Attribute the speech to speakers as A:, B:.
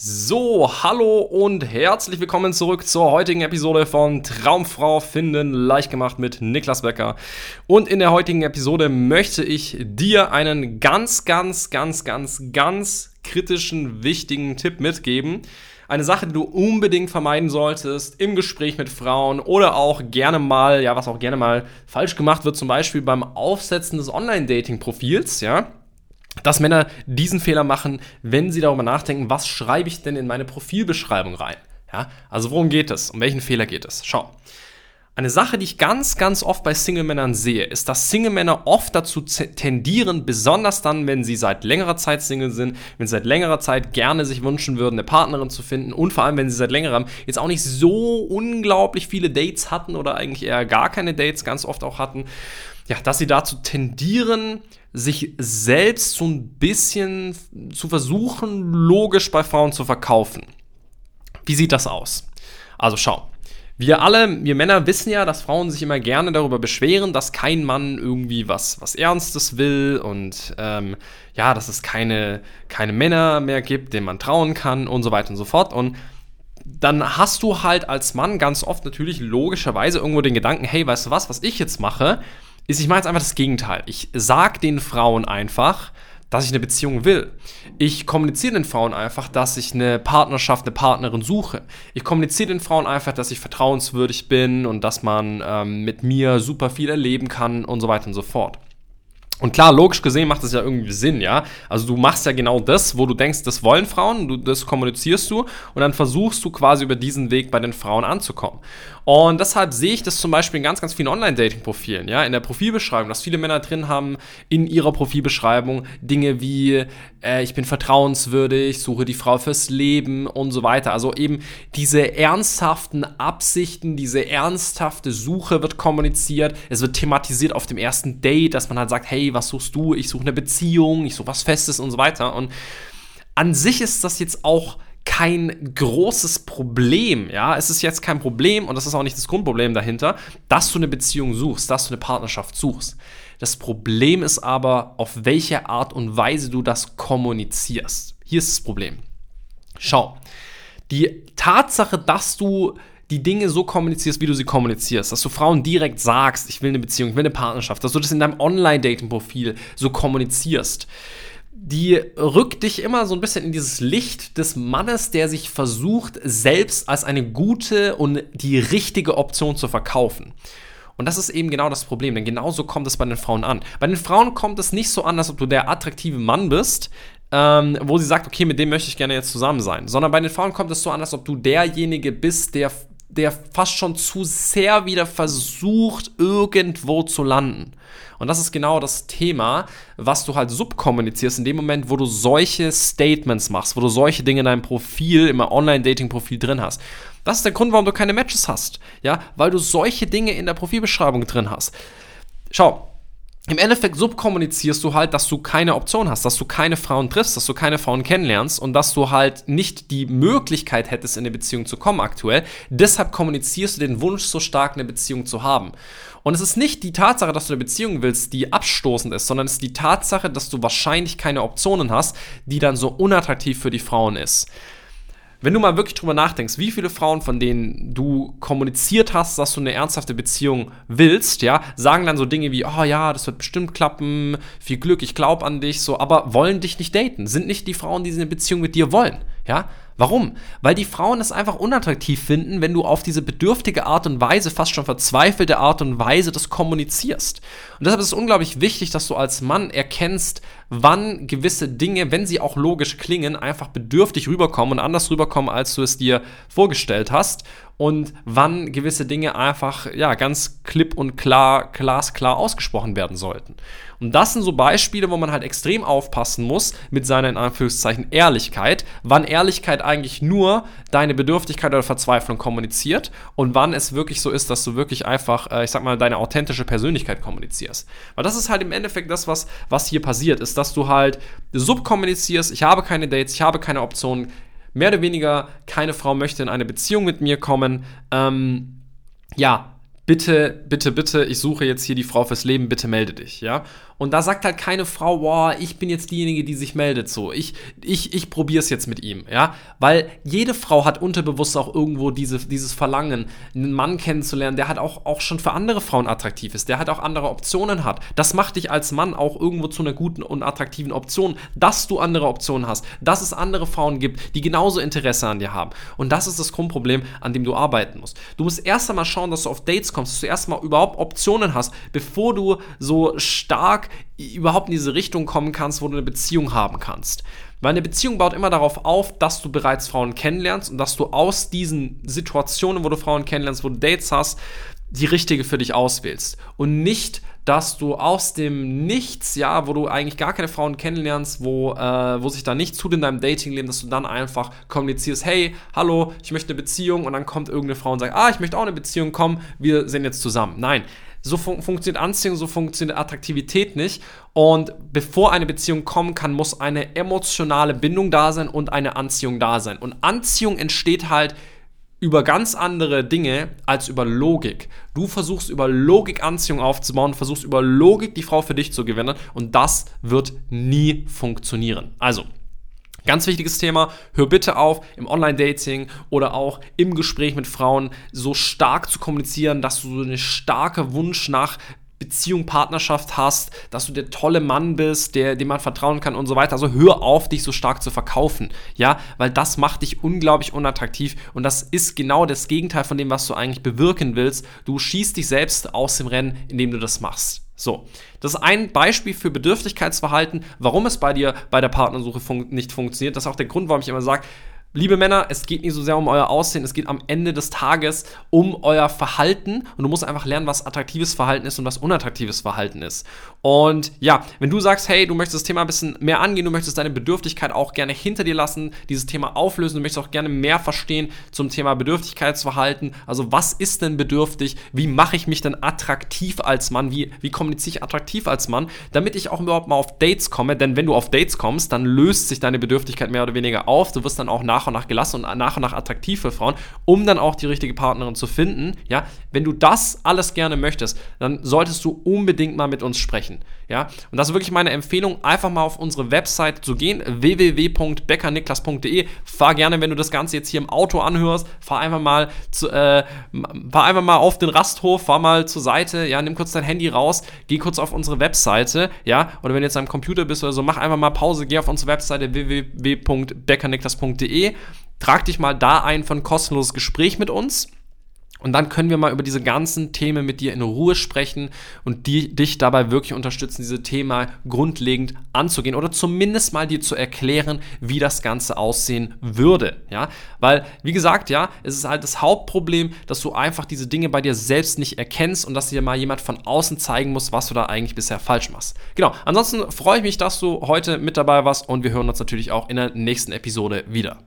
A: So, hallo und herzlich willkommen zurück zur heutigen Episode von Traumfrau finden leicht gemacht mit Niklas Becker. Und in der heutigen Episode möchte ich dir einen ganz, ganz, ganz, ganz, ganz kritischen, wichtigen Tipp mitgeben. Eine Sache, die du unbedingt vermeiden solltest im Gespräch mit Frauen oder auch gerne mal, ja, was auch gerne mal falsch gemacht wird, zum Beispiel beim Aufsetzen des Online-Dating-Profils, ja dass Männer diesen Fehler machen, wenn sie darüber nachdenken, was schreibe ich denn in meine Profilbeschreibung rein? Ja, also worum geht es? Um welchen Fehler geht es? Schau. Eine Sache, die ich ganz, ganz oft bei Single-Männern sehe, ist, dass Single-Männer oft dazu tendieren, besonders dann, wenn sie seit längerer Zeit Single sind, wenn sie seit längerer Zeit gerne sich wünschen würden, eine Partnerin zu finden und vor allem, wenn sie seit längerem jetzt auch nicht so unglaublich viele Dates hatten oder eigentlich eher gar keine Dates ganz oft auch hatten, ja, dass sie dazu tendieren, sich selbst so ein bisschen zu versuchen, logisch bei Frauen zu verkaufen. Wie sieht das aus? Also schau. Wir alle, wir Männer wissen ja, dass Frauen sich immer gerne darüber beschweren, dass kein Mann irgendwie was, was Ernstes will und ähm, ja, dass es keine, keine Männer mehr gibt, denen man trauen kann und so weiter und so fort. Und dann hast du halt als Mann ganz oft natürlich logischerweise irgendwo den Gedanken, hey, weißt du was, was ich jetzt mache, ist, ich mache jetzt einfach das Gegenteil. Ich sag den Frauen einfach, dass ich eine Beziehung will. Ich kommuniziere den Frauen einfach, dass ich eine Partnerschaft, eine Partnerin suche. Ich kommuniziere den Frauen einfach, dass ich vertrauenswürdig bin und dass man ähm, mit mir super viel erleben kann und so weiter und so fort. Und klar, logisch gesehen macht das ja irgendwie Sinn, ja. Also du machst ja genau das, wo du denkst, das wollen Frauen, du, das kommunizierst du und dann versuchst du quasi über diesen Weg bei den Frauen anzukommen. Und deshalb sehe ich das zum Beispiel in ganz, ganz vielen Online-Dating-Profilen, ja, in der Profilbeschreibung, dass viele Männer drin haben in ihrer Profilbeschreibung Dinge wie, äh, ich bin vertrauenswürdig, suche die Frau fürs Leben und so weiter. Also eben diese ernsthaften Absichten, diese ernsthafte Suche wird kommuniziert. Es wird thematisiert auf dem ersten Date, dass man halt sagt, hey, was suchst du? Ich suche eine Beziehung, ich suche was Festes und so weiter. Und an sich ist das jetzt auch kein großes Problem, ja. Es ist jetzt kein Problem und das ist auch nicht das Grundproblem dahinter, dass du eine Beziehung suchst, dass du eine Partnerschaft suchst. Das Problem ist aber, auf welche Art und Weise du das kommunizierst. Hier ist das Problem. Schau, die Tatsache, dass du die Dinge so kommunizierst, wie du sie kommunizierst, dass du Frauen direkt sagst, ich will eine Beziehung, ich will eine Partnerschaft, dass du das in deinem Online-Dating-Profil so kommunizierst, die rückt dich immer so ein bisschen in dieses Licht des Mannes, der sich versucht, selbst als eine gute und die richtige Option zu verkaufen. Und das ist eben genau das Problem, denn genauso kommt es bei den Frauen an. Bei den Frauen kommt es nicht so an, als ob du der attraktive Mann bist, ähm, wo sie sagt, okay, mit dem möchte ich gerne jetzt zusammen sein, sondern bei den Frauen kommt es so an, als ob du derjenige bist, der, der fast schon zu sehr wieder versucht, irgendwo zu landen. Und das ist genau das Thema, was du halt subkommunizierst in dem Moment, wo du solche Statements machst, wo du solche Dinge in deinem Profil, im Online-Dating-Profil drin hast. Das ist der Grund, warum du keine Matches hast. Ja, weil du solche Dinge in der Profilbeschreibung drin hast. Schau, im Endeffekt subkommunizierst du halt, dass du keine Option hast, dass du keine Frauen triffst, dass du keine Frauen kennenlernst und dass du halt nicht die Möglichkeit hättest, in eine Beziehung zu kommen aktuell. Deshalb kommunizierst du den Wunsch so stark, eine Beziehung zu haben. Und es ist nicht die Tatsache, dass du eine Beziehung willst, die abstoßend ist, sondern es ist die Tatsache, dass du wahrscheinlich keine Optionen hast, die dann so unattraktiv für die Frauen ist wenn du mal wirklich drüber nachdenkst, wie viele Frauen, von denen du kommuniziert hast, dass du eine ernsthafte Beziehung willst, ja, sagen dann so Dinge wie, oh ja, das wird bestimmt klappen, viel Glück, ich glaube an dich, so, aber wollen dich nicht daten, sind nicht die Frauen, die eine Beziehung mit dir wollen, ja. Warum? Weil die Frauen es einfach unattraktiv finden, wenn du auf diese bedürftige Art und Weise, fast schon verzweifelte Art und Weise das kommunizierst. Und deshalb ist es unglaublich wichtig, dass du als Mann erkennst, wann gewisse Dinge, wenn sie auch logisch klingen, einfach bedürftig rüberkommen und anders rüberkommen, als du es dir vorgestellt hast und wann gewisse Dinge einfach ja ganz klipp und klar, glasklar ausgesprochen werden sollten. Und das sind so Beispiele, wo man halt extrem aufpassen muss mit seiner in Anführungszeichen Ehrlichkeit, wann Ehrlichkeit eigentlich nur deine Bedürftigkeit oder Verzweiflung kommuniziert und wann es wirklich so ist, dass du wirklich einfach, äh, ich sag mal, deine authentische Persönlichkeit kommunizierst. Weil das ist halt im Endeffekt das, was, was hier passiert, ist, dass du halt subkommunizierst, ich habe keine Dates, ich habe keine Optionen, mehr oder weniger keine Frau möchte in eine Beziehung mit mir kommen. Ähm, ja, bitte, bitte, bitte, ich suche jetzt hier die Frau fürs Leben, bitte melde dich, ja. Und da sagt halt keine Frau, boah, ich bin jetzt diejenige, die sich meldet, so. Ich, ich, ich probiere es jetzt mit ihm, ja. Weil jede Frau hat unterbewusst auch irgendwo diese, dieses Verlangen, einen Mann kennenzulernen, der halt auch, auch schon für andere Frauen attraktiv ist, der halt auch andere Optionen hat. Das macht dich als Mann auch irgendwo zu einer guten und attraktiven Option, dass du andere Optionen hast, dass es andere Frauen gibt, die genauso Interesse an dir haben. Und das ist das Grundproblem, an dem du arbeiten musst. Du musst erst einmal schauen, dass du auf Dates kommst, dass du erst mal überhaupt Optionen hast, bevor du so stark überhaupt in diese Richtung kommen kannst, wo du eine Beziehung haben kannst. Weil eine Beziehung baut immer darauf auf, dass du bereits Frauen kennenlernst und dass du aus diesen Situationen, wo du Frauen kennenlernst, wo du Dates hast, die richtige für dich auswählst. Und nicht, dass du aus dem Nichts, ja, wo du eigentlich gar keine Frauen kennenlernst, wo, äh, wo sich da nichts tut in deinem Datingleben, dass du dann einfach kommunizierst, hey, hallo, ich möchte eine Beziehung und dann kommt irgendeine Frau und sagt, ah, ich möchte auch eine Beziehung, komm, wir sind jetzt zusammen. Nein, so fun funktioniert Anziehung, so funktioniert Attraktivität nicht. Und bevor eine Beziehung kommen kann, muss eine emotionale Bindung da sein und eine Anziehung da sein. Und Anziehung entsteht halt über ganz andere Dinge als über Logik. Du versuchst über Logik Anziehung aufzubauen, versuchst über Logik die Frau für dich zu gewinnen und das wird nie funktionieren. Also, Ganz wichtiges Thema, hör bitte auf, im Online-Dating oder auch im Gespräch mit Frauen so stark zu kommunizieren, dass du so einen starken Wunsch nach Beziehung, Partnerschaft hast, dass du der tolle Mann bist, der, dem man vertrauen kann und so weiter. Also hör auf, dich so stark zu verkaufen, ja, weil das macht dich unglaublich unattraktiv und das ist genau das Gegenteil von dem, was du eigentlich bewirken willst. Du schießt dich selbst aus dem Rennen, indem du das machst. So, das ist ein Beispiel für Bedürftigkeitsverhalten, warum es bei dir bei der Partnersuche fun nicht funktioniert. Das ist auch der Grund, warum ich immer sage, Liebe Männer, es geht nicht so sehr um euer Aussehen, es geht am Ende des Tages um euer Verhalten und du musst einfach lernen, was attraktives Verhalten ist und was unattraktives Verhalten ist. Und ja, wenn du sagst, hey, du möchtest das Thema ein bisschen mehr angehen, du möchtest deine Bedürftigkeit auch gerne hinter dir lassen, dieses Thema auflösen, du möchtest auch gerne mehr verstehen zum Thema Bedürftigkeitsverhalten. Also, was ist denn bedürftig? Wie mache ich mich denn attraktiv als Mann? Wie, wie kommuniziere ich attraktiv als Mann? Damit ich auch überhaupt mal auf Dates komme, denn wenn du auf Dates kommst, dann löst sich deine Bedürftigkeit mehr oder weniger auf. Du wirst dann auch nach und nach gelassen und nach und nach attraktiv für Frauen, um dann auch die richtige Partnerin zu finden. Ja, wenn du das alles gerne möchtest, dann solltest du unbedingt mal mit uns sprechen. Ja, und das ist wirklich meine Empfehlung, einfach mal auf unsere Website zu gehen, www.beckerniklas.de. Fahr gerne, wenn du das Ganze jetzt hier im Auto anhörst, fahr einfach mal zu, äh, fahr einfach mal auf den Rasthof, fahr mal zur Seite, ja, nimm kurz dein Handy raus, geh kurz auf unsere Webseite, ja, oder wenn du jetzt am Computer bist oder so, mach einfach mal Pause, geh auf unsere Webseite www.beckerniklas.de Trag dich mal da ein ein kostenloses Gespräch mit uns. Und dann können wir mal über diese ganzen Themen mit dir in Ruhe sprechen und die, dich dabei wirklich unterstützen, diese Themen grundlegend anzugehen oder zumindest mal dir zu erklären, wie das Ganze aussehen würde. Ja, weil, wie gesagt, ja, es ist halt das Hauptproblem, dass du einfach diese Dinge bei dir selbst nicht erkennst und dass dir mal jemand von außen zeigen muss, was du da eigentlich bisher falsch machst. Genau. Ansonsten freue ich mich, dass du heute mit dabei warst und wir hören uns natürlich auch in der nächsten Episode wieder.